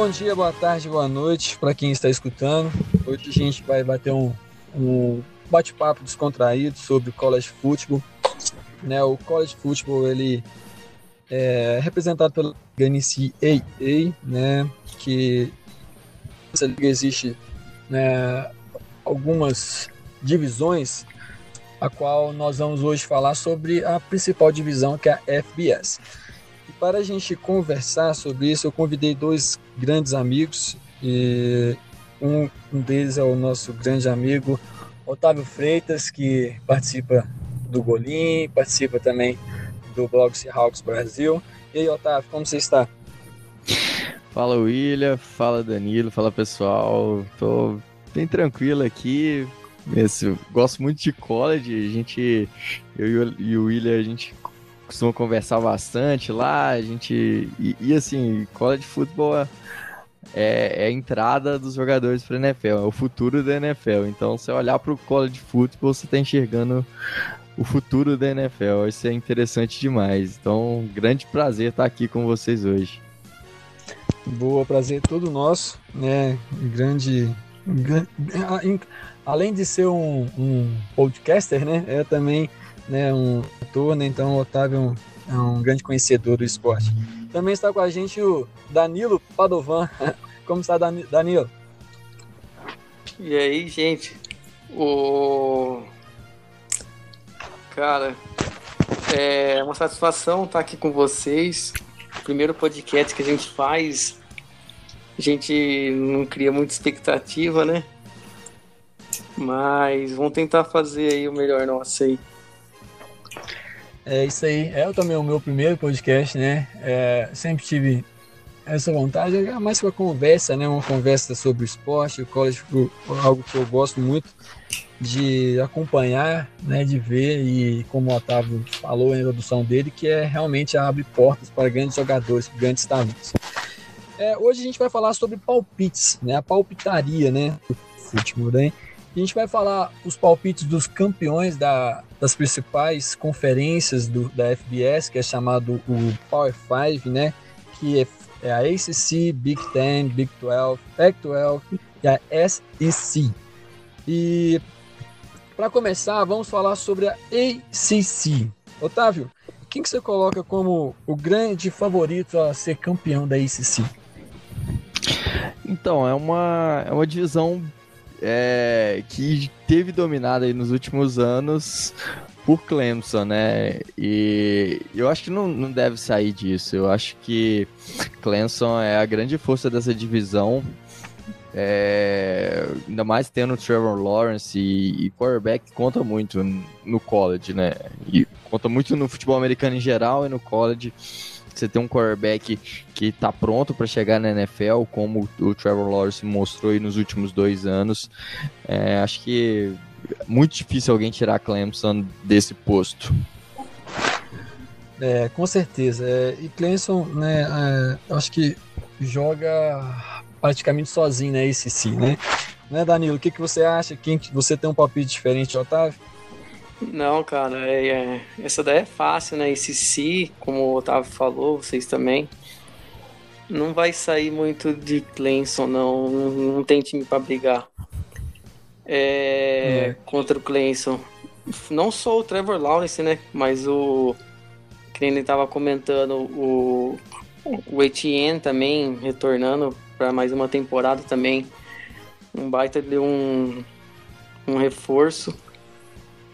bom dia, boa tarde, boa noite para quem está escutando. Hoje a gente vai bater um, um bate-papo descontraído sobre college football. Né, o college football ele é representado pela NCAA, né, que essa liga existe né, algumas divisões, a qual nós vamos hoje falar sobre a principal divisão que é a FBS. E para a gente conversar sobre isso, eu convidei dois grandes amigos e um, um deles é o nosso grande amigo Otávio Freitas, que participa do Golim, participa também do blog Seahawks Brasil. E aí, Otávio, como você está? Fala William, fala Danilo, fala pessoal. Tô bem tranquilo aqui. Esse, gosto muito de college. A gente, eu e o William, a gente costuma conversar bastante lá. A gente e, e assim, college futebol é, é, a entrada dos jogadores para NFL, é o futuro da NFL. Então, se olhar para o college futebol, você está enxergando o futuro da NFL. Isso é interessante demais. Então, grande prazer estar aqui com vocês hoje. Boa, prazer todo nosso, né? Grande, grande além de ser um, um, podcaster, né? É também né, um ator, né? Então, o Otávio é um, é um grande conhecedor do esporte. Também está com a gente o Danilo Padovan. Como está, Danilo? E aí, gente? O Cara, é uma satisfação estar aqui com vocês. Primeiro podcast que a gente faz. A gente não cria muita expectativa, né? Mas vamos tentar fazer aí o melhor nosso aí. É isso aí. É também o meu primeiro podcast, né? É, sempre tive essa vontade, é mais uma conversa, né? Uma conversa sobre o esporte, o college, algo que eu gosto muito de acompanhar, né, de ver e como o Otávio falou na introdução dele, que é realmente abre portas para grandes jogadores, grandes talentos. É, hoje a gente vai falar sobre palpites, né, a palpitaria, né, futebol, né? A gente vai falar os palpites dos campeões da, das principais conferências do, da FBS, que é chamado o Power 5, né, que é, é a ACC, Big Ten, Big 12, Pac-12 e a SEC. E para começar, vamos falar sobre a ACC. Otávio, quem que você coloca como o grande favorito a ser campeão da ACC? Então, é uma, é uma divisão é, que teve dominada aí nos últimos anos por Clemson, né? E eu acho que não, não deve sair disso. Eu acho que Clemson é a grande força dessa divisão. É, ainda mais tendo o Trevor Lawrence e, e quarterback conta muito no college, né? E conta muito no futebol americano em geral e no college. Você tem um quarterback que tá pronto para chegar na NFL, como o Trevor Lawrence mostrou nos últimos dois anos. É, acho que é muito difícil alguém tirar Clemson desse posto. É, com certeza. É, e Clemson, né, é, acho que joga praticamente sozinho, né? Esse sim, né? Né, Danilo? O que, que você acha? Quem você tem um palpite diferente, Otávio? Não, cara, é, é, essa daí é fácil, né? Esse si, como o Otávio falou, vocês também. Não vai sair muito de Clemson, não. Não, não tem time para brigar. É, é. Contra o Clemson. Não só o Trevor Lawrence, né? Mas o. Que ele estava comentando, o, o Etienne também retornando para mais uma temporada também. Um baita de um, um reforço.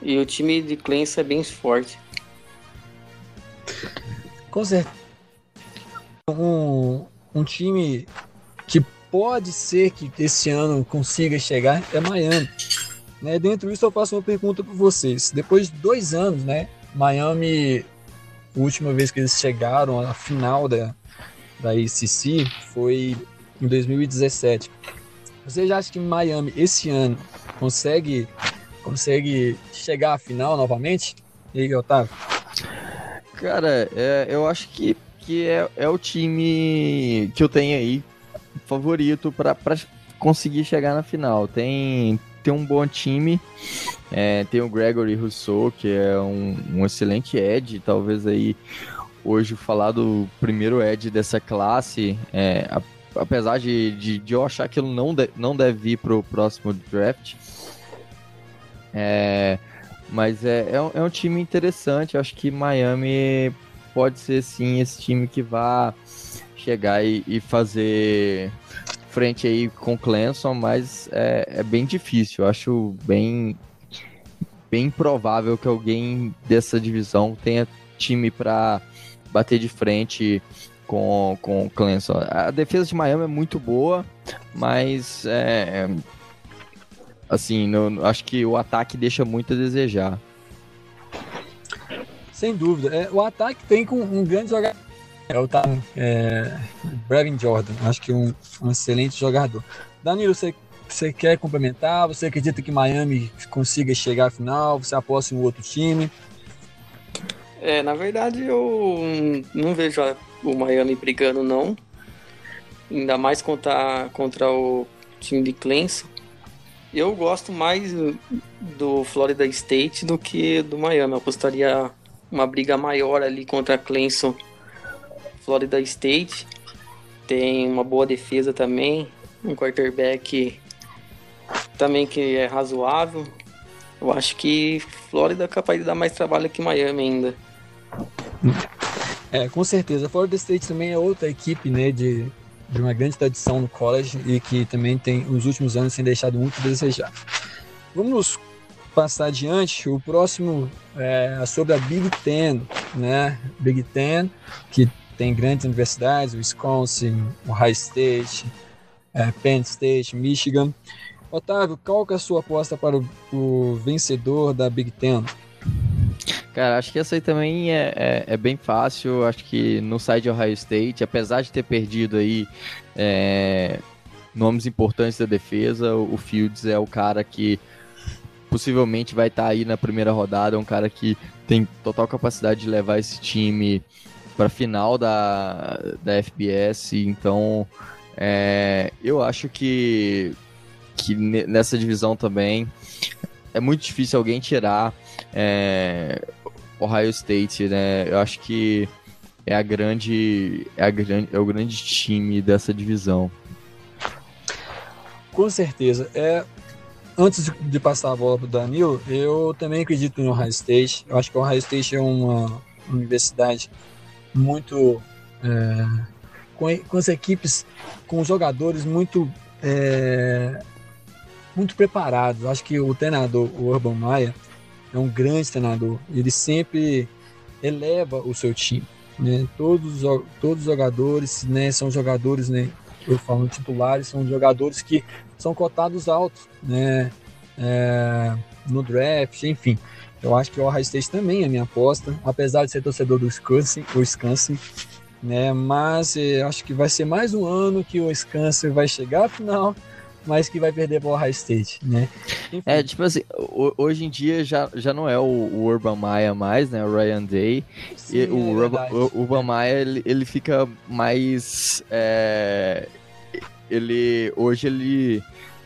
E o time de Clemson é bem forte. Com certeza. Um, um time que pode ser que esse ano consiga chegar é Miami. Né? Dentro disso, eu faço uma pergunta para vocês. Depois de dois anos, né? Miami, a última vez que eles chegaram à final da, da ACC foi em 2017. Você já acha que Miami esse ano consegue consegue chegar à final novamente? E aí, Otávio? Cara, é, eu acho que, que é, é o time que eu tenho aí favorito para conseguir chegar na final. Tem, tem um bom time, é, tem o Gregory Rousseau, que é um, um excelente edge, talvez aí hoje falar do primeiro edge dessa classe, é, apesar de, de, de eu achar que ele não, de, não deve vir pro próximo draft. É, mas é, é um, é, um, time interessante. Acho que Miami pode ser sim esse time que vai chegar e, e fazer frente aí com Clemson, mas é, é bem difícil. Eu acho bem, bem provável que alguém dessa divisão tenha time para bater de frente com, com o Clemson. A defesa de Miami é muito boa, mas é, assim, no, acho que o ataque deixa muito a desejar. Sem dúvida. É, o ataque tem com um grande jogador. É o é, Brevin Jordan. Acho que um, um excelente jogador. Danilo, você, você quer complementar? Você acredita que Miami consiga chegar à final? Você aposta em um outro time? É, na verdade eu não vejo o Miami brigando não. Ainda mais contra, contra o time de Clemson. Eu gosto mais do Florida State do que do Miami. Eu apostaria uma briga maior ali contra Clemson, Florida State. Tem uma boa defesa também, um quarterback também que é razoável. Eu acho que Flórida é capaz de dar mais trabalho que Miami ainda. É, com certeza. Florida State também é outra equipe, né, de, de uma grande tradição no college e que também tem, nos últimos anos, tem deixado muito a desejar. Vamos passar adiante. O próximo é sobre a Big Ten, né? Big Ten, que tem grandes universidades, Wisconsin, Ohio State, é, Penn State, Michigan. Otávio, qual que é a sua aposta para o, o vencedor da Big Ten? Cara, acho que essa aí também é, é, é, bem fácil. Acho que no site de Ohio State, apesar de ter perdido aí é, nomes importantes da defesa, o Fields é o cara que possivelmente vai estar tá aí na primeira rodada. É um cara que tem total capacidade de levar esse time para final da, da FBS. Então, é, eu acho que, que nessa divisão também é muito difícil alguém tirar é, Ohio State, né? Eu acho que é a grande é, a grande, é o grande time dessa divisão. Com certeza. É, antes de passar a bola para o Danilo, eu também acredito no Ohio State. Eu acho que o Ohio State é uma universidade muito. É, com, com, as equipes, com jogadores muito. É, muito preparados. Acho que o treinador, o Urban Maia, é um grande treinador. Ele sempre eleva o seu time. Né? Todos, todos os jogadores né, são jogadores, né, eu falo titulares, são jogadores que são cotados altos né, é, no draft, enfim. Eu acho que o Ohio State também é minha aposta, apesar de ser torcedor do Wisconsin, o Wisconsin né, mas eh, acho que vai ser mais um ano que o Wisconsin vai chegar à final mas que vai perder para o Ohio State, né? Enfim. É, tipo assim, hoje em dia já, já não é o, o Urban Meyer mais, né? O Ryan Day. Sim, e o, é Urban, o Urban Meyer, ele, ele fica mais... É, ele... Hoje ele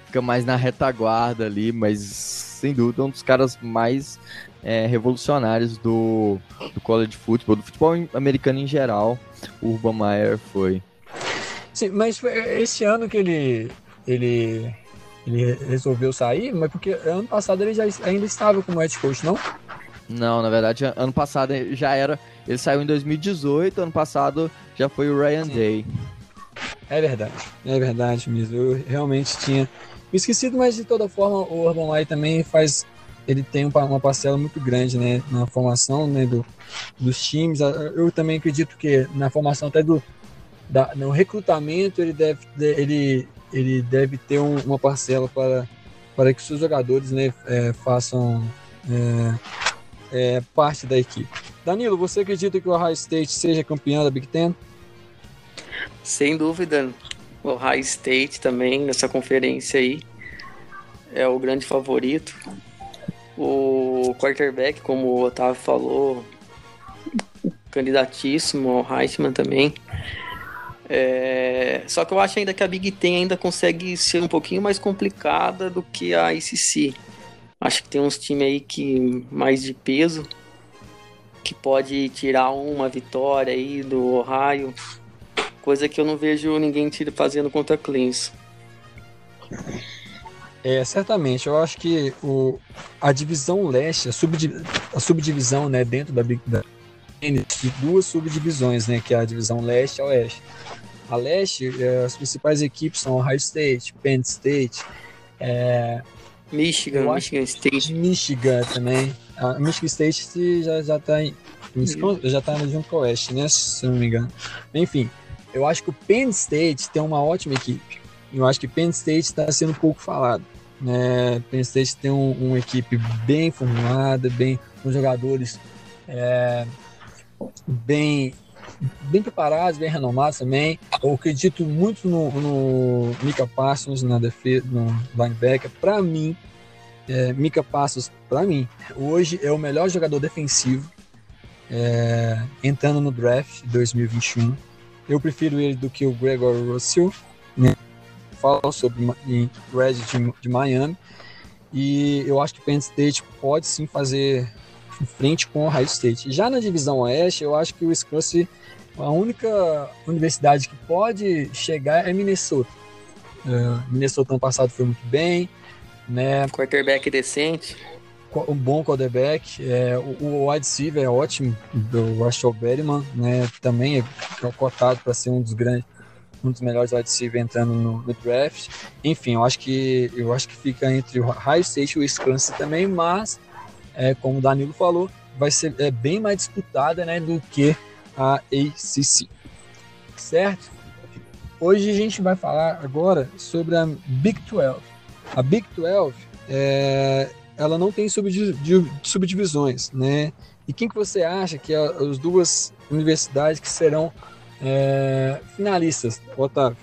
fica mais na retaguarda ali, mas sem dúvida é um dos caras mais é, revolucionários do, do college football, do futebol americano em geral, o Urban Meyer foi. Sim, mas esse ano que ele ele, ele resolveu sair, mas porque ano passado ele já ainda estava como head coach, não? Não, na verdade, ano passado já era. Ele saiu em 2018, ano passado já foi o Ryan Sim. Day. É verdade, é verdade mesmo. Eu realmente tinha esquecido, mas de toda forma o Urban Meyer também faz. Ele tem uma parcela muito grande né, na formação né, do, dos times. Eu também acredito que na formação até do, da, no recrutamento ele deve ele ele deve ter um, uma parcela para, para que seus jogadores né, é, façam é, é, parte da equipe. Danilo, você acredita que o Ohio State seja campeão da Big Ten? Sem dúvida. O Ohio State também, nessa conferência aí, é o grande favorito. O quarterback, como o Otávio falou, candidatíssimo ao Heisman também. É... Só que eu acho ainda que a Big Ten ainda consegue ser um pouquinho mais complicada do que a ICC. Acho que tem uns times aí que mais de peso que pode tirar uma vitória aí do Ohio. Coisa que eu não vejo ninguém fazendo contra Clemson. É, certamente. Eu acho que o, a divisão leste, a, a subdivisão né, dentro da Big de duas subdivisões, né, que é a divisão leste e oeste. A leste, é, as principais equipes são Ohio State, Penn State, é, Michigan, Michigan State. Michigan também. A Michigan State já, já tá em, já tá junto com o Oeste, né? Se não me engano. Enfim, eu acho que o Penn State tem uma ótima equipe. Eu acho que Penn State está sendo pouco falado. Né? Penn State tem um, uma equipe bem formada, bem com jogadores é, bem bem preparados, bem renomados também. Eu acredito muito no, no Mika Parsons na defesa, no linebacker. Para mim, é, Mika Parsons, para mim, hoje é o melhor jogador defensivo é, entrando no draft de 2021. Eu prefiro ele do que o Gregor Russell, né? Falo sobre em Red de, de Miami. E eu acho que Penn State pode sim fazer frente com o Ohio State. Já na divisão oeste, eu acho que o Wisconsin a única universidade que pode chegar é Minnesota. Uh, Minnesota ano passado foi muito bem, né? Quarterback decente. Um bom quarterback. É, o, o wide receiver é ótimo, do Rashad Berryman, né? Também é cotado para ser um dos grandes, um dos melhores wide receiver entrando no, no, draft. Enfim, eu acho que eu acho que fica entre o High State e o Wisconsin também, mas é, como o Danilo falou, vai ser é, bem mais disputada, né, do que a ACC. Certo? Hoje a gente vai falar agora sobre a Big 12. A Big 12, é, ela não tem subdivisões, né? E quem que você acha que é as duas universidades que serão é, finalistas, Otávio?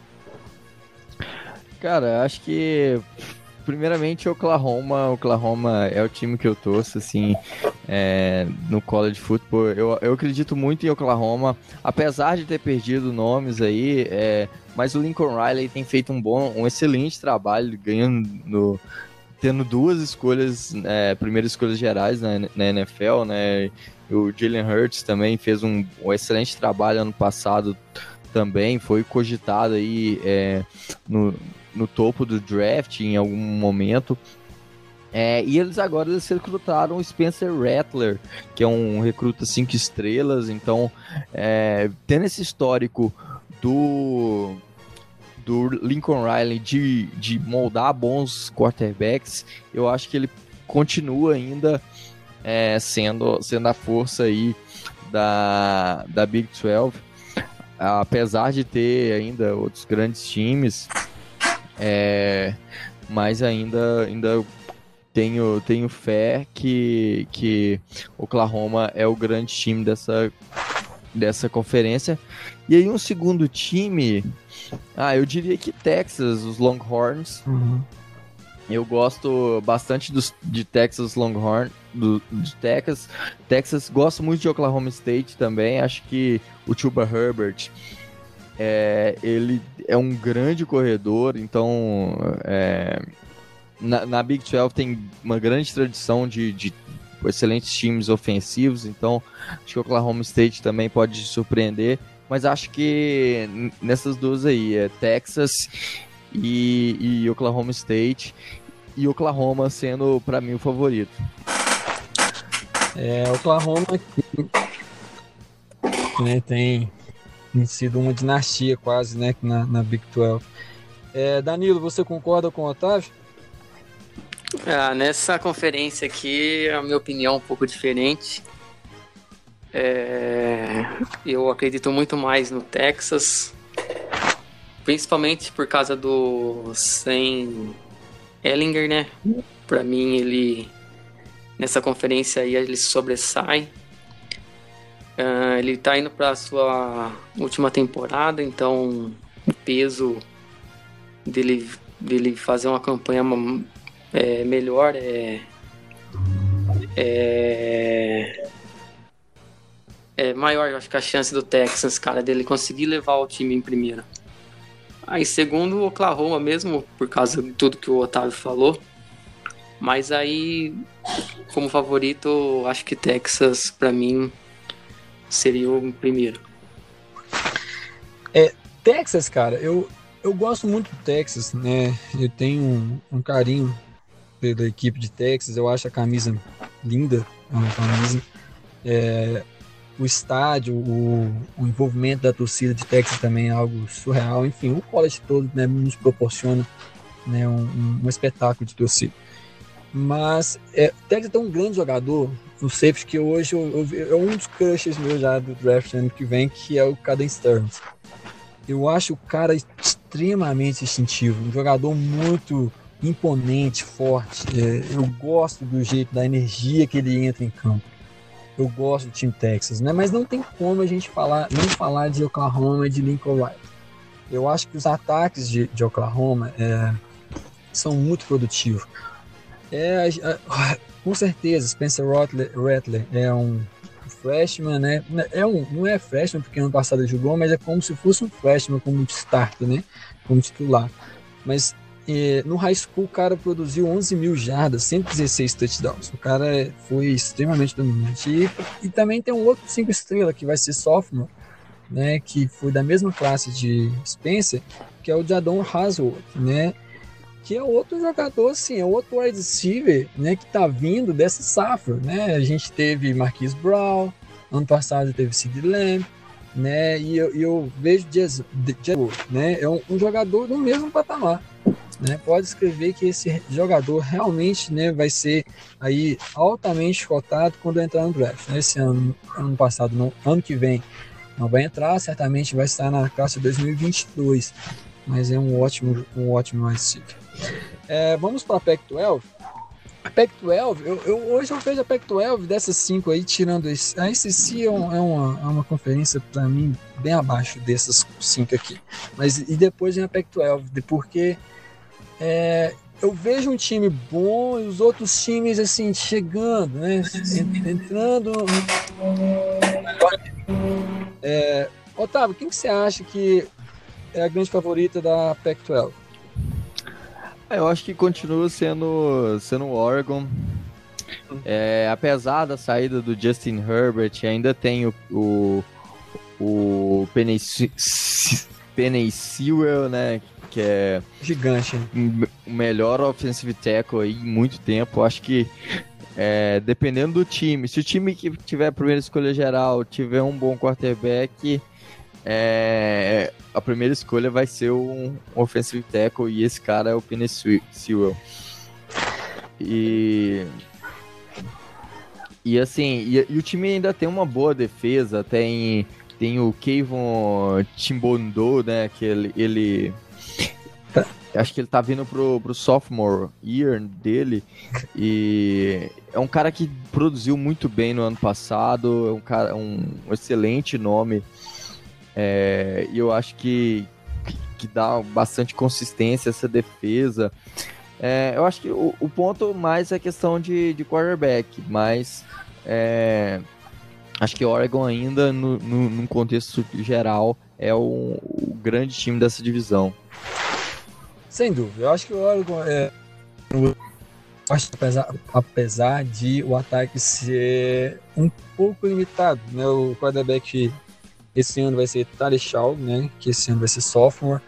Cara, acho que primeiramente Oklahoma, Oklahoma é o time que eu torço, assim, é, no college football. Eu, eu acredito muito em Oklahoma, apesar de ter perdido nomes aí, é, mas o Lincoln Riley tem feito um bom, um excelente trabalho, ganhando no, tendo duas escolhas, é, primeiras escolhas gerais na, na NFL, né? O Jalen Hurts também fez um, um, excelente trabalho ano passado também, foi cogitado aí é, no, no topo do draft em algum momento. É, e eles agora eles recrutaram o Spencer Rattler, que é um recruta cinco estrelas. Então, é, tendo esse histórico do do Lincoln Riley de, de moldar bons quarterbacks, eu acho que ele continua ainda é, sendo, sendo a força aí da, da Big 12. Apesar de ter ainda outros grandes times, é, mas ainda, ainda tenho, tenho fé que, que Oklahoma é o grande time dessa, dessa conferência. E aí um segundo time, ah, eu diria que Texas, os Longhorns. Uhum. Eu gosto bastante dos, de Texas Longhorn, do, de Texas. Texas, gosto muito de Oklahoma State também. Acho que o Chuba Herbert é, ele é um grande corredor, então é, na, na, Big 12 tem uma grande tradição de, de, excelentes times ofensivos, então acho que o Oklahoma State também pode surpreender, mas acho que nessas duas aí, é Texas e, e Oklahoma State, e Oklahoma sendo para mim o favorito. É, Oklahoma né, tem tem sido uma dinastia quase, né, na, na Big 12. É, Danilo, você concorda com o Otávio? Ah, nessa conferência aqui, a minha opinião é um pouco diferente. É, eu acredito muito mais no Texas, principalmente por causa do Sam Ellinger, né? Para mim, ele nessa conferência aí ele sobressai. Uh, ele está indo para sua última temporada, então o peso dele, dele fazer uma campanha é, melhor é, é, é maior. Eu acho que a chance do Texas, cara, dele conseguir levar o time em primeira. Aí, segundo o Oklahoma mesmo, por causa de tudo que o Otávio falou. Mas aí, como favorito, acho que Texas, para mim, seria o primeiro. É, Texas, cara, eu, eu gosto muito do Texas, né? Eu tenho um, um carinho pela equipe de Texas, eu acho a camisa linda, é uma camisa. É, o estádio, o, o, envolvimento da torcida de Texas também é algo surreal. Enfim, o college todo né, nos proporciona né, um, um, espetáculo de torcida. Mas é, Texas tem um grande jogador no safety que hoje eu, eu, é um dos crushes meus já do draft ano que vem, que é o Caden Stearns. Eu acho o cara extremamente instintivo, um jogador muito imponente, forte. É, eu gosto do jeito, da energia que ele entra em campo. Eu gosto do time Texas, né? Mas não tem como a gente falar, não falar de Oklahoma e de Lincoln Riley. Eu acho que os ataques de, de Oklahoma é, são muito produtivos. É, com certeza, Spencer Rattler, Rattler é um freshman, né? É um, não é freshman porque ano passado jogou, mas é como se fosse um freshman como starter, né? Como titular. Mas é, no high school o cara produziu 11 mil jardas, 116 touchdowns. O cara foi extremamente dominante. E, e também tem um outro cinco estrelas que vai ser sophomore, né? Que foi da mesma classe de Spencer, que é o Jadon Hasworth, né? Que é outro jogador, assim, é outro wide receiver, né, que tá vindo dessa safra, né? A gente teve Marquis Brown, ano passado teve Sid Lamb, né? E eu, eu vejo Jazz, né? É um, um, jogador do mesmo patamar, né? Pode escrever que esse jogador realmente, né, vai ser aí altamente cotado quando entrar no draft. Né? Esse ano, ano passado, não, ano que vem não vai entrar, certamente vai estar na classe 2022, mas é um ótimo, um ótimo wide receiver. É, vamos para a Pac-12. A Pac-12, eu, eu, hoje eu vejo a Pac-12 dessas cinco aí, tirando. A SEC é, um, é, uma, é uma conferência, para mim, bem abaixo dessas cinco aqui. Mas e depois vem a Pac-12, porque é, eu vejo um time bom e os outros times, assim, chegando, né? Entrando. É, Otávio, quem que você acha que é a grande favorita da Pac-12? É, eu acho que continua sendo, sendo o Oregon. É, apesar da saída do Justin Herbert, ainda tem o, o, o Penny, Penny Sewell, né? Que é gigante. O melhor offensive tackle aí em muito tempo. Acho que é, dependendo do time, se o time que tiver a primeira escolha geral tiver um bom quarterback, é, a primeira escolha vai ser um, um offensive tackle e esse cara é o Penny Sewell. E e assim, e, e, o time ainda tem uma boa defesa, tem tem o Kevon Timbondo, né, que ele, ele acho que ele tá vindo pro, pro sophomore year dele e é um cara que produziu muito bem no ano passado, é um cara um, um excelente nome é, e eu acho que, que, dá bastante consistência essa defesa. É, eu acho que o, o, ponto mais é questão de, de quarterback, mas é, acho que Oregon ainda, no, no, num contexto geral, é o, o, grande time dessa divisão. Sem dúvida. Eu acho que o Oregon é. Acho apesar, apesar de o ataque ser um pouco limitado, né? O quarterback esse ano vai ser Tarechal, né? Que esse ano vai ser sophomore.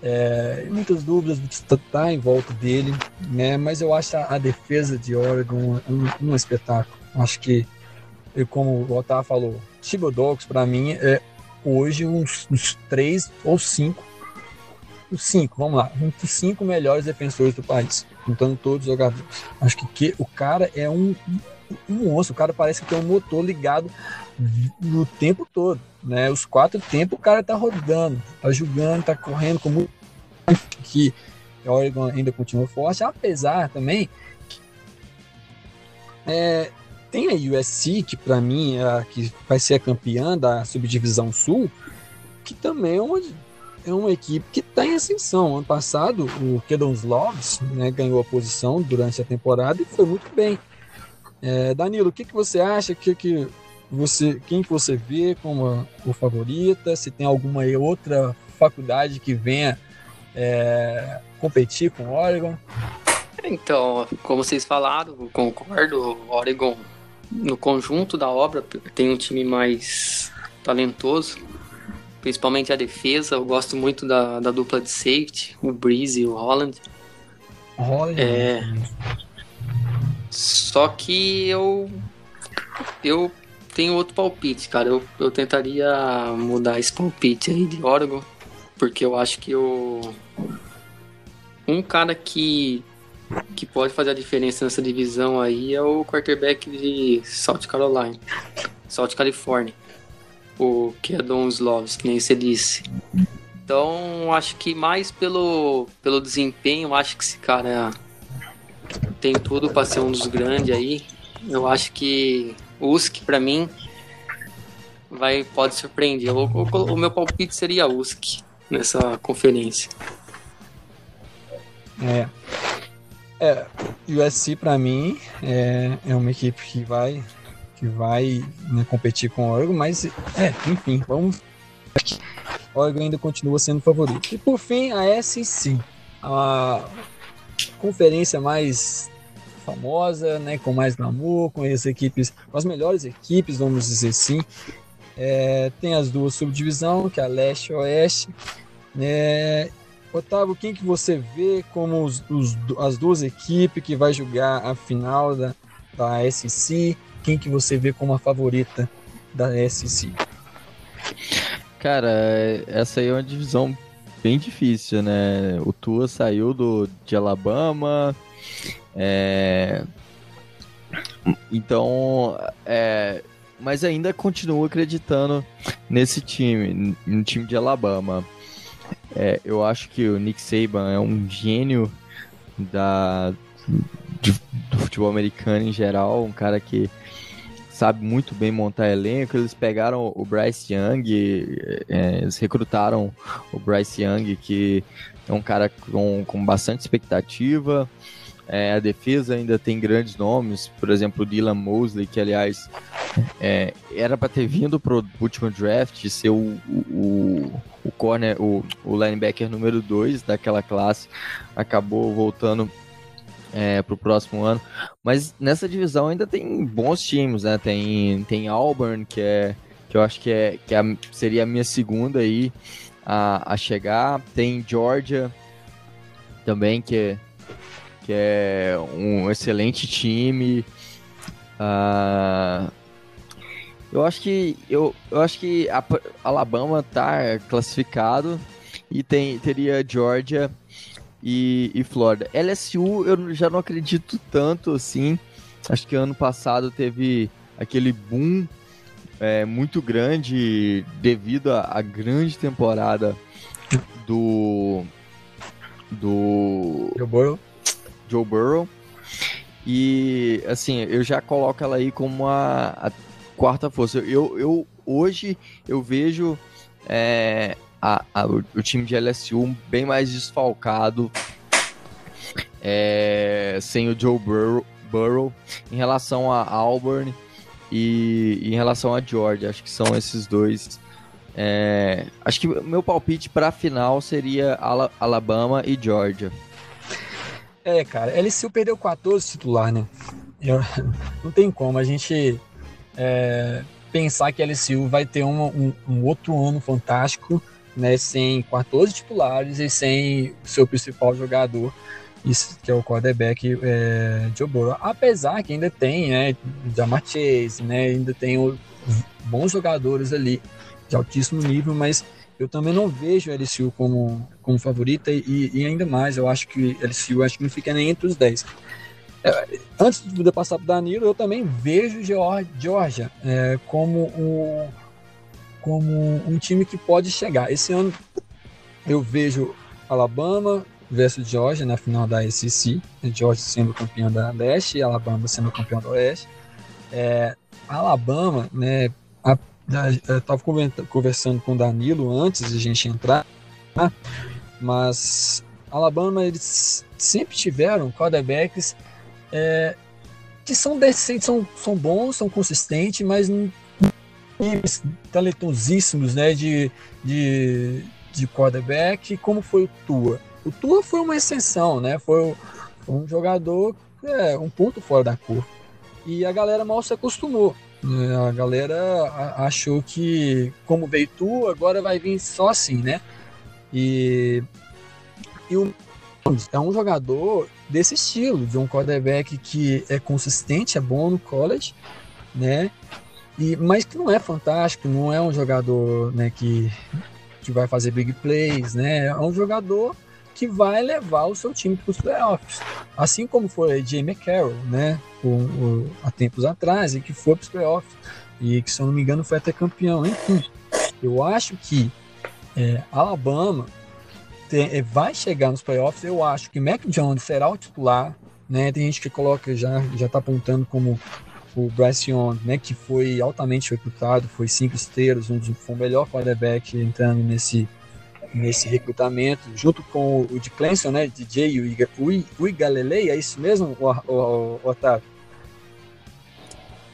É, muitas dúvidas está tá em volta dele, né? Mas eu acho a, a defesa de Oregon um, um espetáculo. Acho que, como o Otávio falou, Thibodeaux para mim é hoje uns, uns três ou cinco, os cinco, vamos lá, um dos cinco melhores defensores do país, juntando todos os jogadores. Acho que, que o cara é um, um monstro, o cara parece que tem um motor ligado no tempo todo né? Os quatro tempos o cara tá rodando, tá jogando, tá correndo como que o Oregon ainda continua forte, apesar também é, tem a USC que para mim é que vai ser a campeã da subdivisão sul, que também é uma, é uma equipe que está em ascensão. Ano passado o Kedon Sloves né, ganhou a posição durante a temporada e foi muito bem. É, Danilo, o que, que você acha que, que você, quem que você vê como o favorita? Se tem alguma outra faculdade que venha é, competir com o Oregon? Então, como vocês falaram, concordo. O Oregon, no conjunto da obra, tem um time mais talentoso. principalmente a defesa. Eu gosto muito da, da dupla de safety, o Breeze e o Holland. Holland. É. Só que eu eu tenho outro palpite, cara. Eu, eu tentaria mudar esse palpite aí de Oregon, porque eu acho que o um cara que que pode fazer a diferença nessa divisão aí é o quarterback de South Carolina, South California, o Kedon Slovis, que nem você disse. Então, acho que mais pelo, pelo desempenho, acho que esse cara tem tudo para ser um dos grandes aí. Eu acho que o Usk, para mim, vai pode surpreender. O, o, meu palpite seria Usk nessa conferência. É. É, USC para mim é, é uma equipe que vai que vai né, competir com o Oregon, mas é, enfim, vamos Oregon ainda continua sendo favorito. E por fim, a SEC, a conferência mais famosa, né, com mais glamour, com as equipes, com as melhores equipes, vamos dizer assim. É, tem as duas subdivisões, que é a leste e oeste. É, Otávio, quem que você vê como os, os, as duas equipes que vai jogar a final da, da SEC? Quem que você vê como a favorita da SEC? Cara, essa aí é uma divisão bem difícil, né? O Tua saiu do, de Alabama, é... então, é... mas ainda continuo acreditando nesse time, no time de Alabama. É, eu acho que o Nick Saban é um gênio da, de, do futebol americano em geral, um cara que sabe muito bem montar elenco. Eles pegaram o Bryce Young, é, eles recrutaram o Bryce Young, que é um cara com, com bastante expectativa. É, a defesa ainda tem grandes nomes, por exemplo, o Dylan Mosley, que aliás é, era para ter vindo pro último draft, ser o, o, o corner, o, o linebacker número 2 daquela classe, acabou voltando é, para o próximo ano. Mas nessa divisão ainda tem bons times, né? Tem, tem Auburn, que é que eu acho que, é, que é, seria a minha segunda aí a, a chegar. Tem Georgia também, que é, que é um excelente time. Uh, eu acho que eu, eu acho que a, Alabama tá classificado e tem teria Georgia e, e Flórida. LSU eu já não acredito tanto assim. Acho que ano passado teve aquele boom é, muito grande devido à grande temporada do do Joe Burrow. Joe Burrow. E assim, eu já coloco ela aí como a, a quarta força. Eu, eu hoje eu vejo é, a, a, o time de LSU bem mais desfalcado é, sem o Joe Burrow, Burrow em relação a Auburn e, em relação a Georgia. Acho que são esses dois. É, acho que meu palpite para a final seria Alabama e Georgia. É, cara, LSU perdeu 14 titular, né? Eu, não tem como a gente é, pensar que a LSU vai ter um, um, um, outro ano fantástico, né? Sem 14 titulares e sem seu principal jogador, isso, que é o quarterback é, Joe Burrow. Apesar que ainda tem, né? Jamar Chase, né? Ainda tem o, bons jogadores ali de altíssimo nível, mas eu também não vejo a LSU como, como favorita e, e ainda mais, eu acho que a LSU acho que não fica nem entre os 10. É, antes de passar para o Danilo, eu também vejo Georgia é, como, um, como um time que pode chegar. Esse ano eu vejo Alabama versus Georgia na final da SEC, Georgia sendo campeão da leste e Alabama sendo campeão do oeste. É, Alabama, né, a estava conversando com o Danilo antes de a gente entrar, né? mas Alabama eles sempre tiveram quarterbacks é, que são decentes, são, são bons, são consistentes, mas não talentosíssimos né, de, de, de quarterback, como foi o Tua. O Tua foi uma exceção, né? Foi um jogador, é, um ponto fora da curva. E a galera mal se acostumou A galera achou que, como veio tu, agora vai vir só assim, né? E, e o é um jogador desse estilo, de um quarterback que é consistente, é bom no college, né? E, mas que não é fantástico, não é um jogador né, que, que vai fazer big plays, né? É um jogador que vai levar o seu time para os playoffs. Assim como foi Jamie Carroll, né? O, o, há tempos atrás, e que foi para os playoffs. E que, se eu não me engano, foi até campeão. Enfim, eu acho que é, Alabama tem, é, vai chegar nos playoffs. Eu acho que Mac Jones será o titular. Né? Tem gente que coloca, já está apontando como o Bryce Young, né, que foi altamente recrutado, foi cinco estrelas, um, foi o melhor quarterback entrando nesse, nesse recrutamento, junto com o de Clemson, né, DJ o Galilei, é isso mesmo, o, o, o Otávio?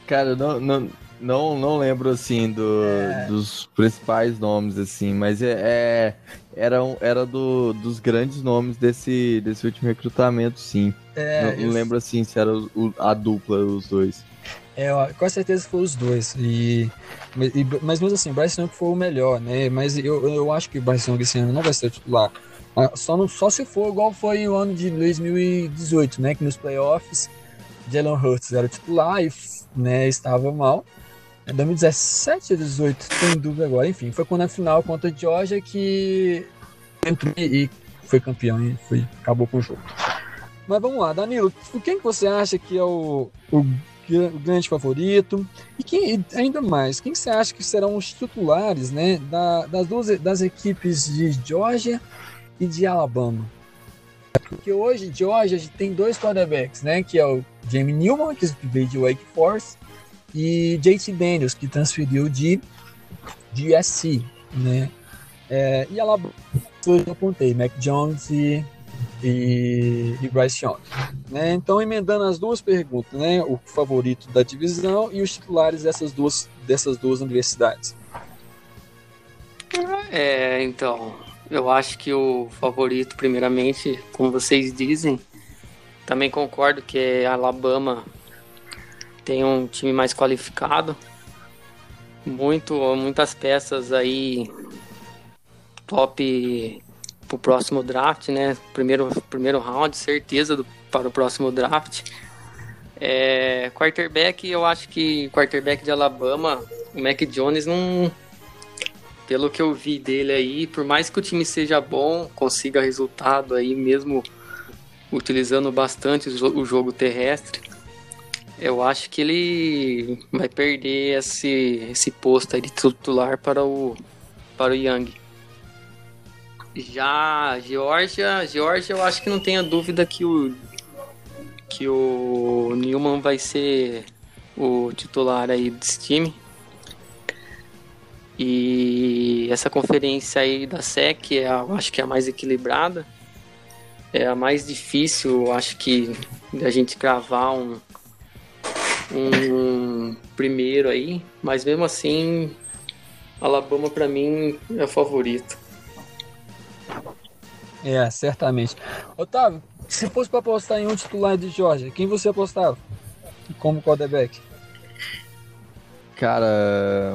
Cara, não, não, não, não lembro assim do, é... dos principais nomes assim, mas é, é era, um, era do, dos grandes nomes desse, desse último recrutamento, sim. É, não, eu... não lembro assim se era o, a dupla os dois. É, com certeza foi os dois. E, e, mas mesmo assim, o Bryce Young foi o melhor, né? Mas eu, eu acho que o Bryce Young esse ano não vai ser titular. Ah, só, não, só se for igual foi o ano de 2018, né? Que nos playoffs, Jalen Hurts era titular e né, estava mal. Em 2017 ou 2018, tem dúvida agora. Enfim, foi quando na final contra a Georgia que entrou e foi campeão e foi, acabou com o jogo. Mas vamos lá, Danilo, quem que você acha que é o o grande favorito. E quem, ainda mais, quem você acha que serão os titulares né, da, das duas das equipes de Georgia e de Alabama? Porque hoje Georgia tem dois quarterbacks, né? Que é o Jamie Newman, que veio de Wake Forest, e JT Daniels, que transferiu de, de USC, né? É, e Alabama, eu apontei, Mac Jones e e, e Bryce Young. Né? Então, emendando as duas perguntas, né? o favorito da divisão e os titulares dessas duas, dessas duas universidades. É, então, eu acho que o favorito, primeiramente, como vocês dizem, também concordo que a Alabama tem um time mais qualificado, muito, muitas peças aí top pro próximo draft, né? Primeiro, primeiro round, certeza do, para o próximo draft. É, quarterback, eu acho que quarterback de Alabama, o Mac Jones não. Pelo que eu vi dele aí, por mais que o time seja bom, consiga resultado aí, mesmo utilizando bastante o jogo terrestre, eu acho que ele vai perder esse, esse posto aí de titular para o, para o Young. Já Georgia, Georgia, eu acho que não tenha dúvida que o que o Newman vai ser o titular aí desse time. E essa conferência aí da SEC, é eu acho que é a mais equilibrada. É a mais difícil, eu acho que a gente cravar um, um primeiro aí, mas mesmo assim, Alabama para mim é o favorito. É, certamente. Otávio, se fosse para apostar em um titular de Georgia, quem você apostava como quarterback? Cara,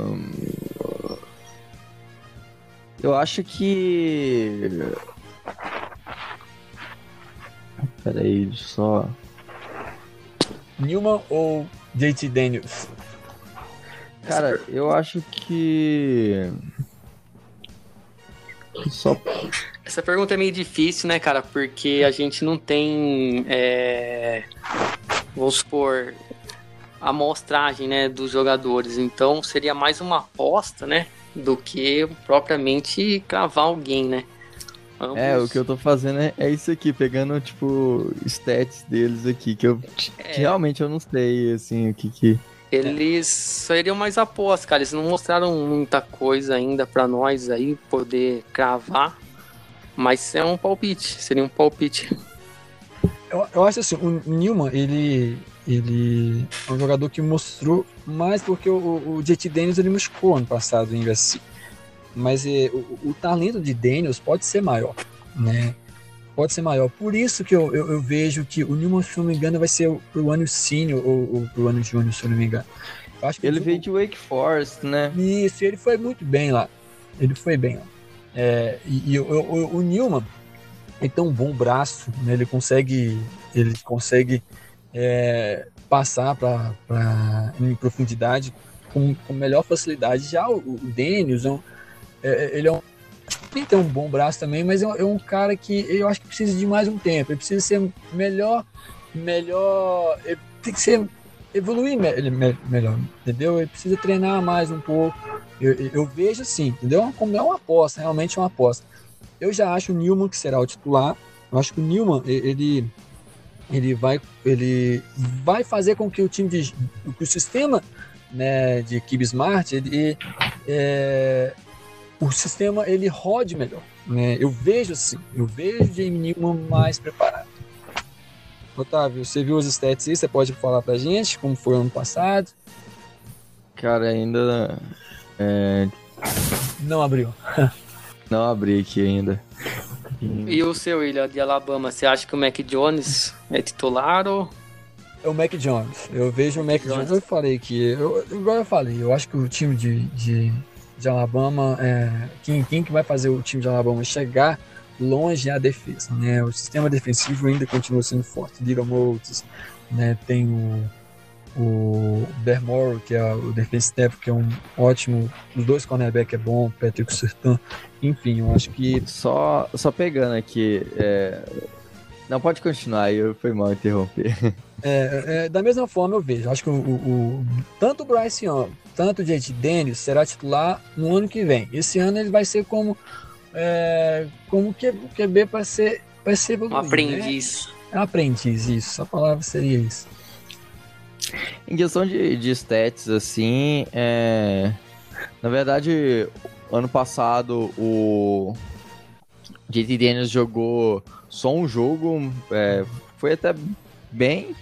eu acho que. Peraí, só. Newman ou JT Daniels? Cara, eu acho que. Só... Essa pergunta é meio difícil, né, cara? Porque a gente não tem, é... vamos supor, a amostragem, né, dos jogadores. Então seria mais uma aposta, né, do que propriamente cravar alguém, né? Ambos... É, o que eu tô fazendo é, é, isso aqui, pegando, tipo, stats deles aqui, que eu é... que realmente eu não sei, assim, o que que... Eles seriam mais apostas, cara. Eles não mostraram muita coisa ainda para nós aí poder cravar. Mas é um palpite, seria um palpite. Eu, eu acho assim, o Newman, ele, ele é um jogador que mostrou mais porque o, o JT Daniels ele machucou ano passado em USC. Mas é, o, o, talento de Daniels pode ser maior, né? Pode ser maior. Por isso que eu, eu, eu vejo que o Newman, se não me engano, vai ser pro ano senior ou, ou pro ano júnior, se eu não me engano. acho que ele, veio de Wake Forest, né? Isso, ele foi muito bem lá. Ele foi bem lá. É, e, e o, o, Newman, ele tem um bom braço, né? ele consegue, ele consegue é, passar para em profundidade com, com melhor facilidade. Já o, o Daniels, é um, é, ele é um tem, tem um bom braço também, mas é um, é um, cara que eu acho que precisa de mais um tempo. Ele precisa ser melhor, melhor. Ele tem que ser evoluir me, me, melhor, entendeu? Ele precisa treinar mais um pouco. Eu, eu vejo assim, entendeu? Como é uma aposta, realmente é uma aposta. Eu já acho o Newman que será o titular. Eu acho que o Newman ele ele vai ele vai fazer com que o time de que o sistema né, de equipe smart ele é, o sistema ele rode melhor. Né? Eu vejo assim, eu vejo o Jamie Newman mais preparado. Otávio, você viu os stats aí? Você pode falar pra gente como foi o ano passado? Cara, ainda. É... Não abriu. Não abri aqui ainda. E o seu William de Alabama, você acha que o Mac Jones é titular ou. É o Mac Jones. Eu vejo o Mac, Mac Jones. Eu falei que. Eu, igual eu falei, eu acho que o time de, de de Alabama, é, quem, quem que vai fazer o time de Alabama chegar longe é a defesa, né? O sistema defensivo ainda continua sendo forte. Little Motes, né? Tem o, o Dermore, que é o defensive staff, que é um ótimo. Os dois cornerback é bom, Patrick Sertan. Enfim, eu acho que. Só, só pegando aqui. É... Não, pode continuar, eu foi mal interromper. É, é, da mesma forma eu vejo. Acho que o, o, o tanto o Bryce Young tanto o JT Dennis será titular no ano que vem. Esse ano ele vai ser como é, como que o QB para ser para ser evoluído, um aprendiz. Né? É um aprendiz, isso. A palavra seria isso. Em questão de, de stats, assim, é... na verdade, ano passado o JT Daniels jogou só um jogo, é, foi até bem,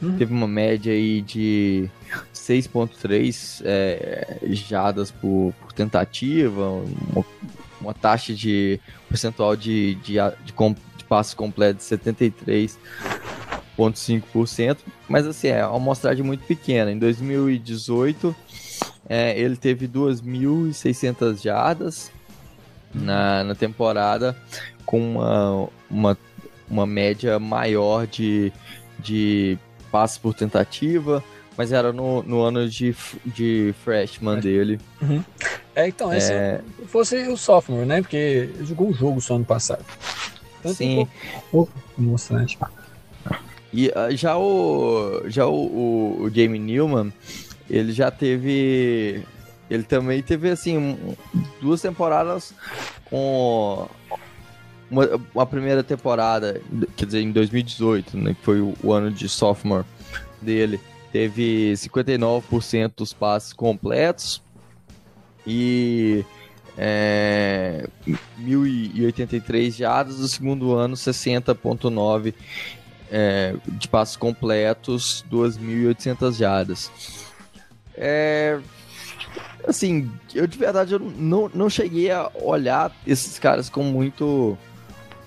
Uhum. Teve uma média aí de 6.3 é, jadas por, por tentativa, uma, uma, taxa de percentual de, de, de, com, de passe completo de 73,5%, mas assim, é uma amostragem muito pequena. Em 2018, é, ele teve 2.600 jardas na, na temporada, com uma, uma, uma média maior de, de passes por tentativa, mas era no, no ano de, de freshman é. dele. Uhum. É, então, esse é... fosse o sophomore, né? Porque jogou um jogo só ano passado. Então, Sim. Pouco, mostrante. E uh, já o já o, o, o, Jamie Newman, ele já teve ele também teve assim duas temporadas com uma, uma, primeira temporada, quer dizer, em 2018, né, que foi o, o ano de sophomore dele, teve 59% dos passes completos e é, 1.083 jardas, no segundo ano 60.9 é, de passes completos, 2.800 jardas. É, assim, eu de verdade eu não, não cheguei a olhar esses caras com muito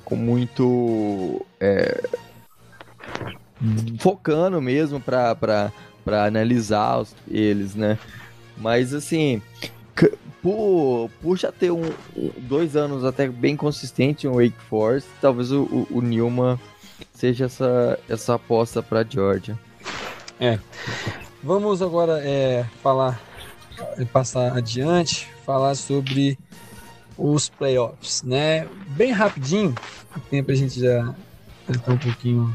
com muito é, focando mesmo para para analisar os, eles, né? Mas assim, por, por já ter um, dois anos até bem consistente em Wake Forest, talvez o, o, o Newman seja essa, essa aposta para Georgia. É. Vamos agora é, falar, passar adiante, falar sobre os playoffs, né? Bem rapidinho, o tempo a gente já está um pouquinho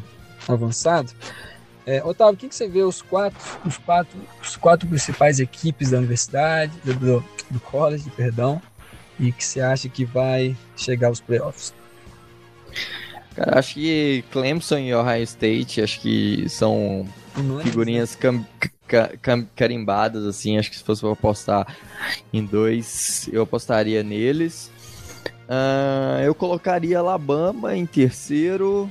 avançado. É, Otávio, o que, que você vê os quatro, os quatro, os quatro principais equipes da universidade, do, do college, perdão, e que você acha que vai chegar aos playoffs? Cara, acho que Clemson e Ohio State, acho que são figurinhas cam, cam, carimbadas, assim. Acho que se fosse pra apostar em dois, eu apostaria neles. Uh, eu colocaria Alabama em terceiro.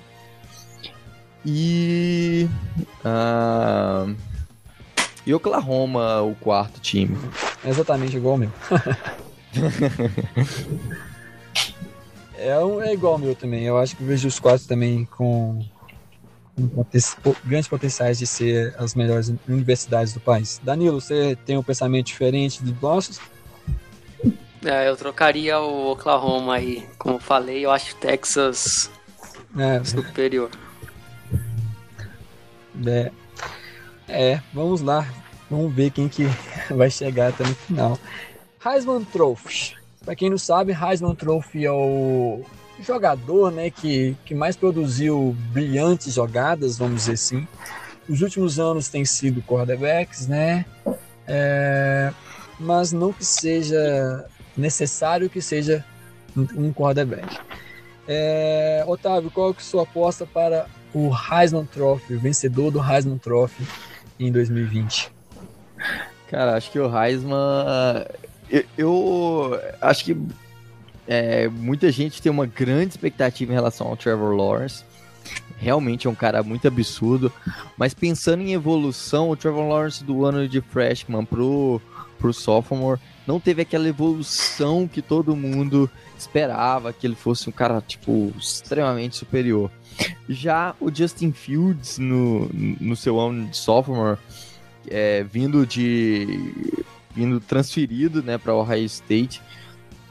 E. Uh, e Oklahoma, o quarto time. É exatamente igual ao meu. é, um, é igual ao meu também. Eu acho que vejo os quatro também com, grandes potenciais de ser as melhores universidades do país. Danilo, você tem um pensamento diferente dos nossos? É, eu trocaria o Oklahoma aí. Como falei, eu acho Texas é, superior. É, é, vamos lá. Vamos ver quem que vai chegar até no final. Heisman Trophy. Para quem não sabe, Heisman Trophy é o jogador né, que, que mais produziu brilhantes jogadas, vamos dizer assim. Os últimos anos tem sido quarterbacks, né? É, mas não que seja necessário que seja um quarterback. É, Otávio, qual é a sua aposta para o Heisman Trophy, o vencedor do Heisman Trophy em 2020? Cara, acho que o Heisman. Eu, eu acho que é, muita gente tem uma grande expectativa em relação ao Trevor Lawrence. Realmente é um cara muito absurdo. Mas pensando em evolução, o Trevor Lawrence do ano de freshman pro, pro sophomore não teve aquela evolução que todo mundo esperava, que ele fosse um cara, tipo, extremamente superior. Já o Justin Fields, no, no seu ano de sophomore, é, vindo de. vindo transferido né, para Ohio State,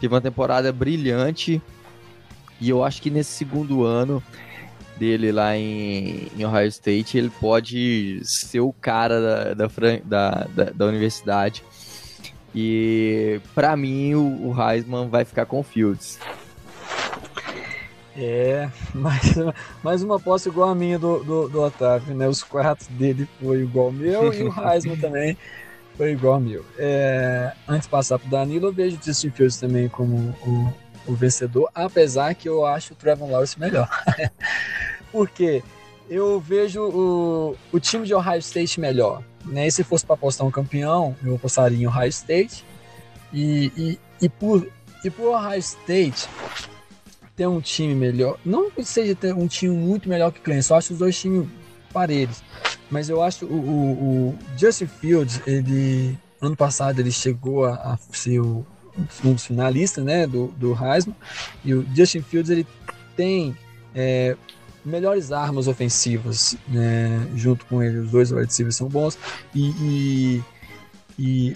teve uma temporada brilhante. E eu acho que nesse segundo ano dele lá em, em Ohio State, ele pode ser o cara da, da, da, da universidade e para mim o, o Heisman vai ficar com o Fields. É, mais, mais uma aposta igual a minha do, do, do Otávio, né? Os quatro dele foi igual ao meu e o Heisman também foi igual ao meu. É, antes de passar pro Danilo, eu vejo o Justin Fields também como o, o vencedor, apesar que eu acho o Trevor Lawrence melhor. Por Eu vejo o, o time de Ohio State melhor. Né? E se fosse para apostar um campeão, eu apostaria em Ohio State. E, e, e, por, e por Ohio State ter um time melhor, não que seja ter um time muito melhor que o Clemson, eu acho os dois times parelhos. Mas eu acho o, o, o Justin Fields, ele ano passado ele chegou a, a ser o, um dos finalistas né, do, do Heisman. E o Justin Fields ele tem é, melhores armas ofensivas né, junto com ele. Os dois receivers são bons. E, e, e,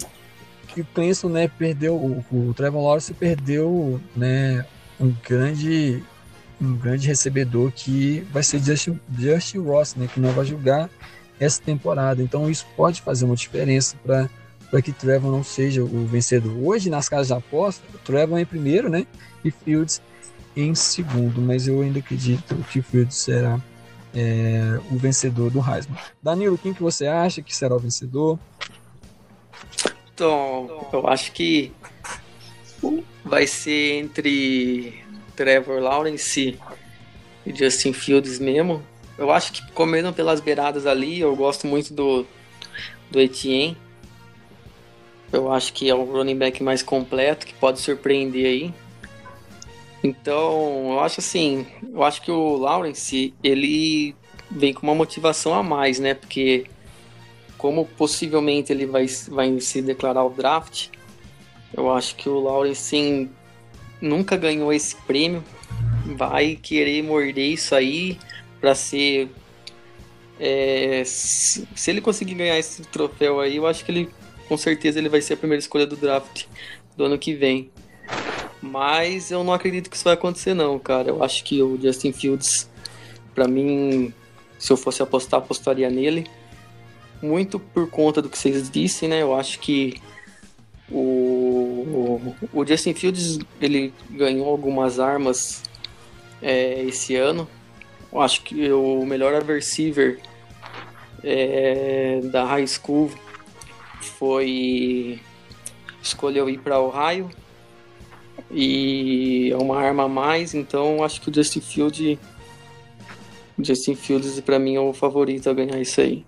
e o Clemson né, perdeu, o, o Trevor Lawrence perdeu né, um grande um grande recebedor que vai ser Justin, Justin Ross, né, que não vai jogar essa temporada. Então isso pode fazer uma diferença para para que Trevor não seja o vencedor. Hoje, nas casas de aposta, Trevor é em primeiro, né? E Fields em segundo, mas eu ainda acredito que o Fields será é, o vencedor do Heisman. Danilo, quem que você acha que será o vencedor? Então, eu acho que vai ser entre Trevor Lawrence e Justin Fields mesmo. Eu acho que comendo pelas beiradas ali, eu gosto muito do, do Etienne. Eu acho que é o running back mais completo, que pode surpreender aí. Então, eu acho assim, eu acho que o Lawrence, ele vem com uma motivação a mais, né? Porque como possivelmente ele vai, vai se declarar o draft, eu acho que o Lawrence nunca ganhou esse prêmio, vai querer morder isso aí para ser é, se, se ele conseguir ganhar esse troféu aí, eu acho que ele com certeza ele vai ser a primeira escolha do draft do ano que vem. Mas eu não acredito que isso vai acontecer, não, cara. Eu acho que o Justin Fields, para mim, se eu fosse apostar, apostaria nele. Muito por conta do que vocês dissem, né? Eu acho que o, o, Justin Fields ele ganhou algumas armas é, esse ano. Eu acho que o melhor receiver é, da high school foi escolheu ir para Ohio e é uma arma a mais, então acho que o Justin Fields Justin Fields para mim é o favorito a ganhar isso aí.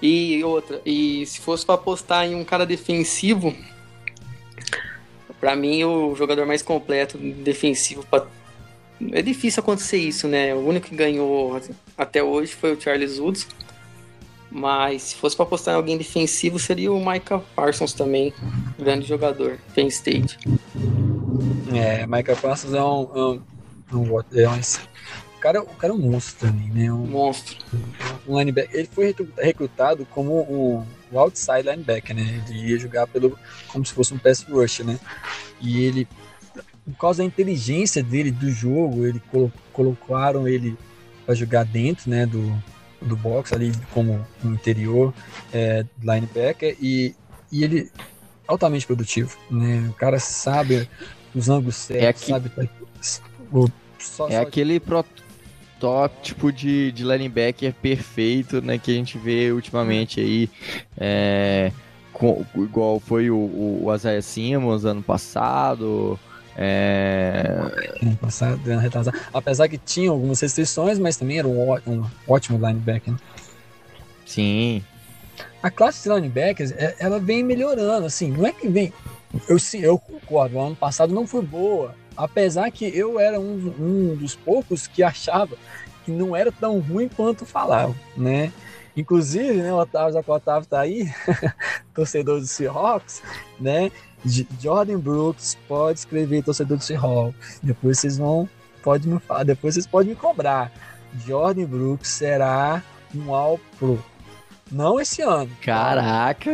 E outra, e se fosse para apostar em um cara defensivo, para mim o jogador mais completo defensivo pra... é difícil acontecer isso, né? O único que ganhou até hoje foi o Charles Woods. Mas se fosse para apostar em alguém defensivo, seria o Micah Parsons também, grande jogador, Penn State. É, Micah Parsons é um, é um, é um, é um cara, o cara é um monstro também, né? Um, Monstro. um linebacker. Ele foi recru- recrutado como um, um outside linebacker, né? Ele ia jogar pelo, como se fosse um pass rush, né? E ele, por causa da inteligência dele do jogo, ele colo- colocaram ele para jogar dentro, né? Do, do box ali como no interior é, linebacker e, e ele altamente produtivo, né? O cara sabe os ângulos certos, aqui- sabe o, só, É só- aquele protótipo de, de linebacker perfeito, né, que a gente vê ultimamente aí, é, com- igual foi o, o, o Isaiah Simmons ano passado, é, ano passado, ano retrasado. Apesar que tinha algumas restrições, mas também era um, ó- um ótimo linebacker. né? sim, A classe de linebackers, é- ela vem melhorando, assim, não é que vem... Eu, sim, eu concordo, o ano passado não foi boa, apesar que eu era um, um dos poucos que achava que não era tão ruim quanto falava, né? Inclusive, né, o Otávio, já que o Otávio tá aí, torcedor do Seahawks, né? Jordan Brooks pode escrever torcedor do Seahawks. Depois vocês vão, pode me falar, depois vocês podem me cobrar. Jordan Brooks será um All Pro. Não esse ano. caraca,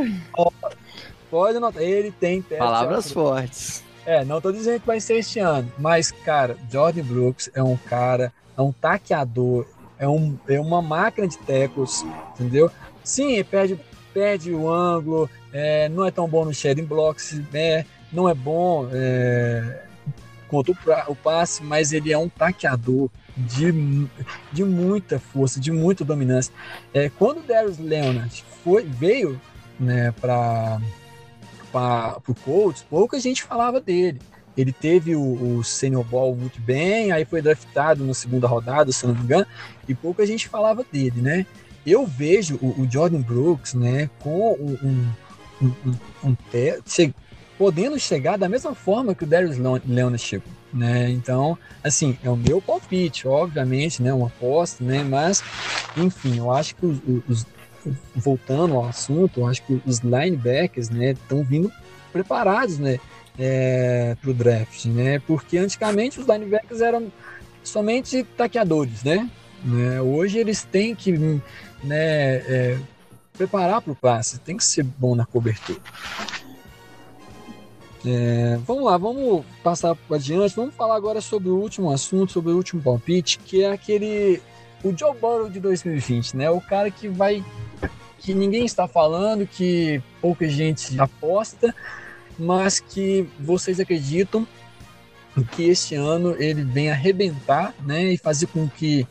Pode anotar, ele tem palavras fortes. É, não tô dizendo que vai ser este ano, mas, cara, Jordan Brooks é um cara, é um taqueador, é, um, é uma máquina de tecos, entendeu? Sim, perde, perde o ângulo, é, não é tão bom no shedding blocks, né? não é bom é, contra o, o passe, mas ele é um taqueador de, de muita força, de muita dominância. É, quando o Darius Leonard foi, veio né, para o Colts, pouca gente falava dele. Ele teve o, o Senior Ball muito bem, aí foi draftado na segunda rodada, se não me engano, e pouca gente falava dele, né? Eu vejo o, o Jordan Brooks, né, com um, um, um, um, che- podendo chegar da mesma forma que o Darius Leon- Leonard chegou, né? Então, assim, é o meu palpite, obviamente, né, uma aposta, né? Mas, enfim, eu acho que os, os- voltando ao assunto, eu acho que os linebackers, né, estão vindo preparados, né, é, para o draft, né? Porque antigamente os linebackers eram somente taqueadores, né? Né, Hoje eles têm que né, é, preparar para o passe, tem que ser bom na cobertura. É, vamos lá, vamos passar adiante. Vamos falar agora sobre o último assunto, sobre o último palpite, que é aquele o Joe Burrow de 2020, né? O cara que vai que ninguém está falando, que pouca gente aposta, mas que vocês acreditam que este ano ele vem arrebentar, né? E fazer com que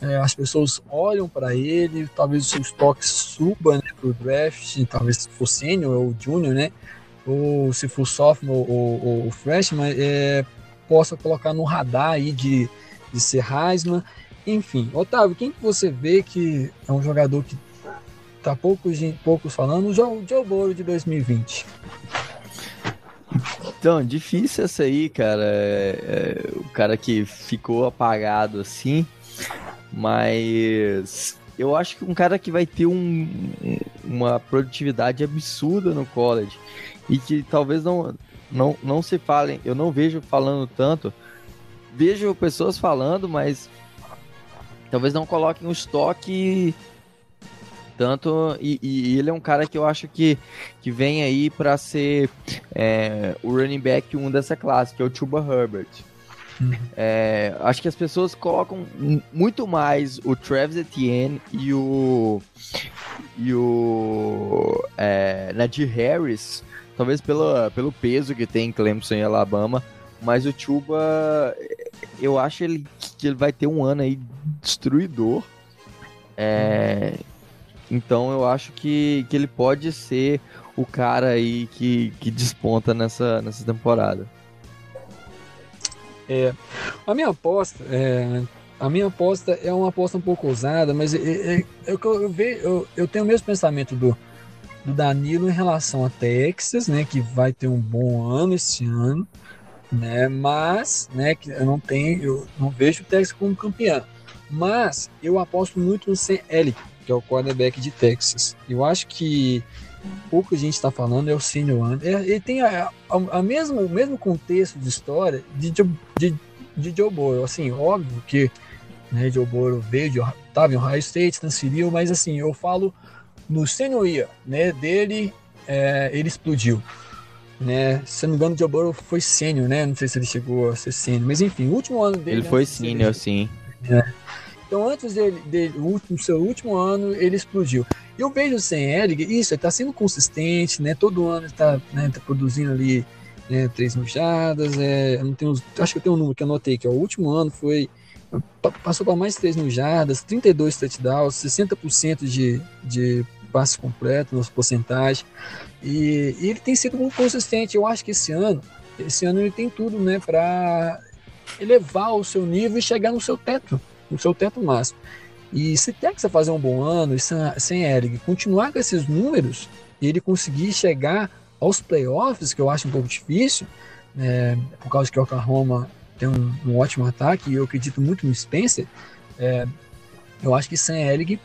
é, as pessoas olham para ele, talvez o seu estoque suba né, para o draft, talvez se for sênior ou júnior, né? Ou se for sophomore ou, ou, ou freshman, é, possa colocar no radar aí de, de ser Heisman. Enfim, Otávio, quem que você vê que é um jogador que tá poucos, poucos falando? O Joe, Joe Burrow de 2020. Então, difícil essa aí, cara. É, é, o cara que ficou apagado assim, mas eu acho que um cara que vai ter um- um- uma produtividade absurda no college e que talvez não, não, não se falem, eu não vejo falando tanto. Vejo pessoas falando, mas talvez não coloquem o estoque tanto. E, e ele é um cara que eu acho que, que vem aí para ser é, o running back 1 dessa classe, que é o Chuba Herbert. É, acho que as pessoas colocam muito mais o Travis Etienne e o e o é, Najee Harris, talvez pelo, pelo peso que tem em Clemson e Alabama, mas o Chuba, eu acho ele, que ele vai ter um ano aí destruidor. É, então eu acho que, que ele pode ser o cara aí que, que desponta nessa, nessa temporada. A minha aposta é. A minha aposta é uma aposta um pouco ousada, mas é, é- é eu, eu, eu, eu tenho o mesmo pensamento do, do Danilo em relação a Texas, né? Que vai ter um bom ano esse ano, né? Mas, né, que eu não tenho, eu não vejo o Texas como campeão. Mas eu aposto muito no CL, que é o quarterback de Texas. Eu acho que pouco a gente está falando é o Senior One. É, ele tem a, a, a mesma, o mesmo contexto de história de, Joe- de, de Joe Burrow. Assim, óbvio que né? Joe Burrow veio de estava em Ohio State, transferiu, mas assim, eu falo no senior year, né, dele, é, ele explodiu. Né? Se não me engano, o Joe Burrow foi sênior, né? Não sei se ele chegou a ser sênior, mas enfim, o último ano dele. Ele foi sênior, sim. É. Então, antes dele, dele no seu último ano, ele explodiu. Eu vejo o Ellinger, isso, ele tá sendo consistente, né? Todo ano ele tá, né, tá produzindo ali né, três nojadas. É, não tenho, acho que eu tenho um número que anotei, que é o último ano foi. Passou para mais três nojadas, 32 touchdowns, 60% de, de passe completo, nas porcentagem. E, e, ele tem sido muito consistente. Eu acho que esse ano, esse ano ele tem tudo, né, para elevar o seu nível e chegar no seu teto, no seu teto máximo. E se Texas fazer um bom ano e sem Eric continuar com esses números e ele conseguir chegar aos playoffs, que eu acho um pouco difícil, é, por causa que o Oklahoma tem um, um, ótimo ataque e eu acredito muito no Spencer, é, eu acho que Sam Elliott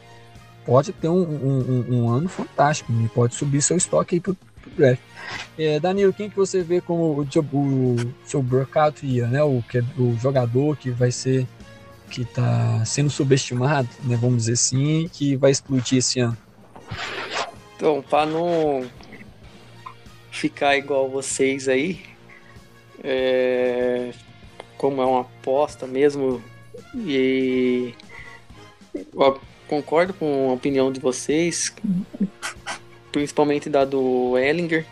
pode ter um, um, um, ano fantástico e pode subir seu estoque aí pro, pro draft. É, Danilo, quem que você vê como o, o, o seu breakout year, né? O, que é, o jogador que vai ser que está sendo subestimado, né, vamos dizer assim, que vai explodir esse ano? Então, para não ficar igual vocês aí, é... como é uma aposta mesmo, e eu concordo com a opinião de vocês, principalmente da do Ellinger,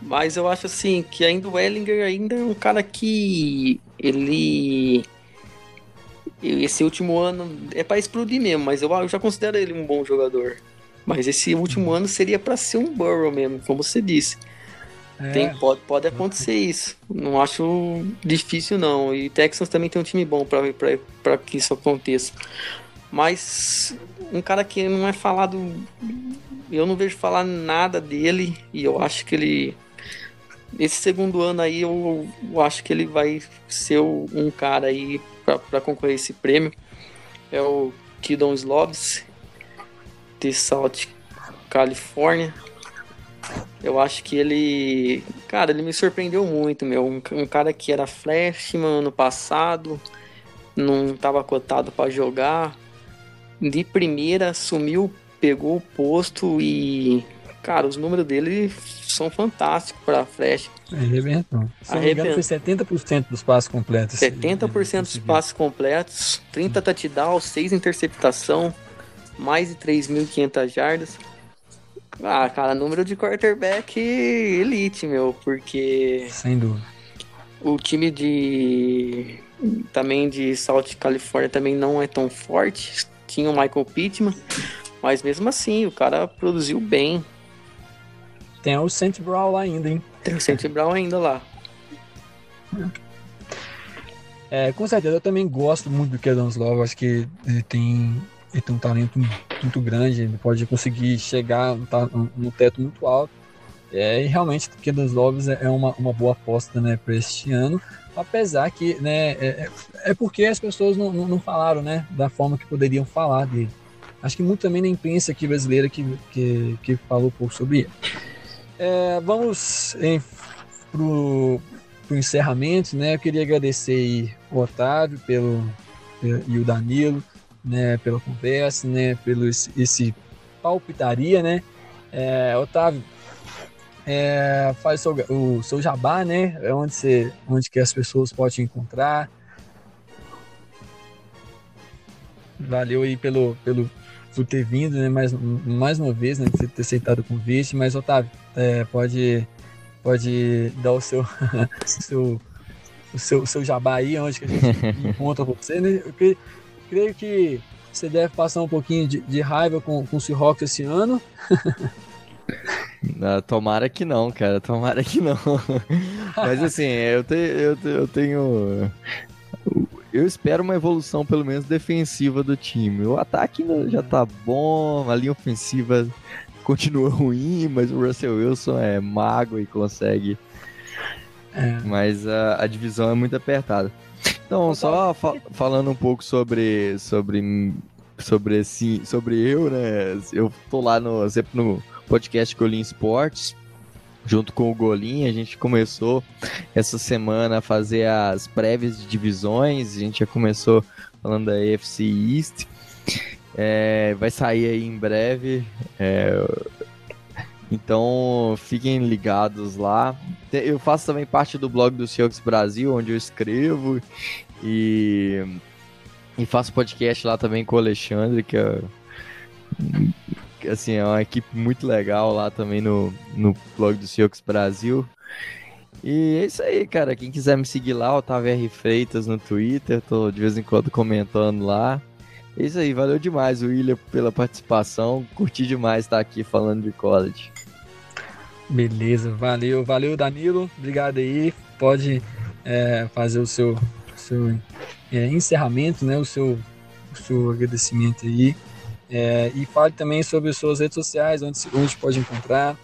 mas eu acho assim que ainda o Ellinger ainda é um cara que ele esse último ano é para explodir mesmo, mas eu, eu, já considero ele um bom jogador. Mas esse último ano seria para ser um Burrow mesmo, como você disse. É. Tem, pode, pode acontecer isso. Não acho difícil, não. E Texans também tem um time bom para que isso aconteça. Mas um cara que não é falado. Eu não vejo falar nada dele. E eu acho que ele. Esse segundo ano aí, eu, eu acho que ele vai ser um cara aí para concorrer esse prêmio é o Kidon Slobs de South California. Eu acho que ele, cara, ele me surpreendeu muito, meu. Um, um cara que era freshman ano passado, não estava cotado para jogar. De primeira sumiu, pegou o posto e cara, os números dele são fantásticos para Flash. Arrebentou. Se Arrebentou. foi 70% dos passos completos. 70% dos passos completos, 30 touchdowns, 6 interceptação, mais de 3.500 jardas. Ah, cara, número de quarterback elite, meu, porque. Sem dúvida. O time de. Também de South California também não é tão forte. Tinha o Michael Pittman, mas mesmo assim, o cara produziu bem. Tem o Saint Brown lá ainda, hein? Tem o Saint Brown ainda lá. É, com certeza, eu também gosto muito do Kedon Love. Acho que ele tem, ele tem um talento muito grande. Ele pode conseguir chegar no teto muito alto. É, e realmente, o Kedon Love é uma, uma boa aposta né, para este ano. Apesar que, né, é, é, é porque as pessoas não, não, não, falaram né, da forma que poderiam falar dele. Acho que muito também na imprensa aqui brasileira que, que, que falou pouco sobre ele. É, vamos para o encerramento, né? Eu queria agradecer aí o Otávio pelo, e o Danilo, né? Pela conversa, né? Pelo esse, esse palpitaria, né? É, Otávio, é, faz o seu, o seu jabá, né? É onde, você, onde que as pessoas podem encontrar. Valeu aí pelo, pelo, por ter vindo, né? Mais, mais uma vez, né? Por ter aceitado o convite. Mas, Otávio, é, pode, pode dar o seu, seu, o seu, o seu jabá aí, onde que a gente encontra você, né? Eu creio, creio que você deve passar um pouquinho de, de raiva com, com o Seahawks esse ano. Não, tomara que não, cara. Tomara que não. Mas assim, eu, te, eu, eu tenho. Eu espero uma evolução, pelo menos, defensiva do time. O ataque já tá bom, a linha ofensiva continua ruim, mas o Russell Wilson é mago e consegue. É. Mas a, a, divisão é muito apertada. Então, só fa falando um pouco sobre sobre sobre esse, sobre eu, né? Eu tô lá no sempre no podcast Golim Esportes junto com o Golim, a gente começou essa semana a fazer as prévias de divisões, a gente já começou falando da AFC East. É, vai sair aí em breve. É, então fiquem ligados lá. Eu faço também parte do blog do Seahawks Brasil, onde eu escrevo e, e faço podcast lá também com o Alexandre, que é, assim, é uma equipe muito legal lá também no, no blog do Seahawks Brasil. E é isso aí, cara. Quem quiser me seguir lá, Otávio R. Freitas no Twitter, tô de vez em quando comentando lá. É isso aí, valeu demais, William, pela participação. Curti demais estar aqui falando de college. Beleza, valeu, valeu Danilo, obrigado aí. Pode é, fazer o seu, seu é, encerramento, né? O seu, o seu agradecimento aí. É, e fale também sobre as suas redes sociais, onde, onde pode encontrar.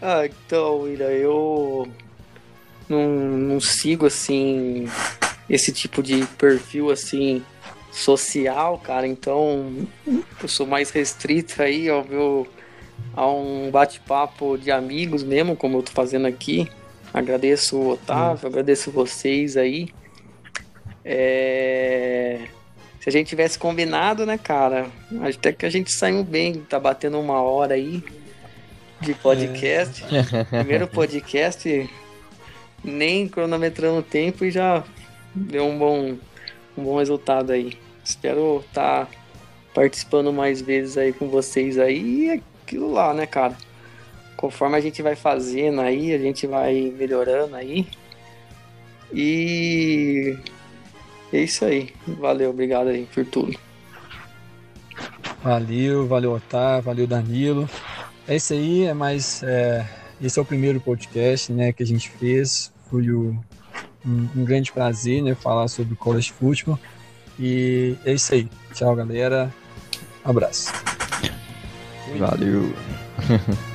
Ah, então, William, eu não, não sigo assim esse tipo de perfil assim social, cara. Então eu sou mais restrito aí ao meu a um bate-papo de amigos mesmo, como eu tô fazendo aqui. Agradeço o Otávio, hum. agradeço vocês aí. É... Se a gente tivesse combinado, né, cara? Até que a gente saiu bem, tá batendo uma hora aí de podcast. É. Primeiro podcast, nem cronometrando o tempo e já deu um bom, um bom resultado aí. Espero estar tá participando mais vezes aí com vocês aí. E aquilo lá, né, cara? Conforme a gente vai fazendo aí, a gente vai melhorando aí. E é isso aí. Valeu, obrigado aí por tudo. Valeu, valeu Otávio, valeu Danilo. É isso aí, é mais. É, esse é o primeiro podcast né, que a gente fez. Foi o, um, um, grande prazer né, falar sobre college football. E é isso aí. Tchau, galera. Abraço. Valeu.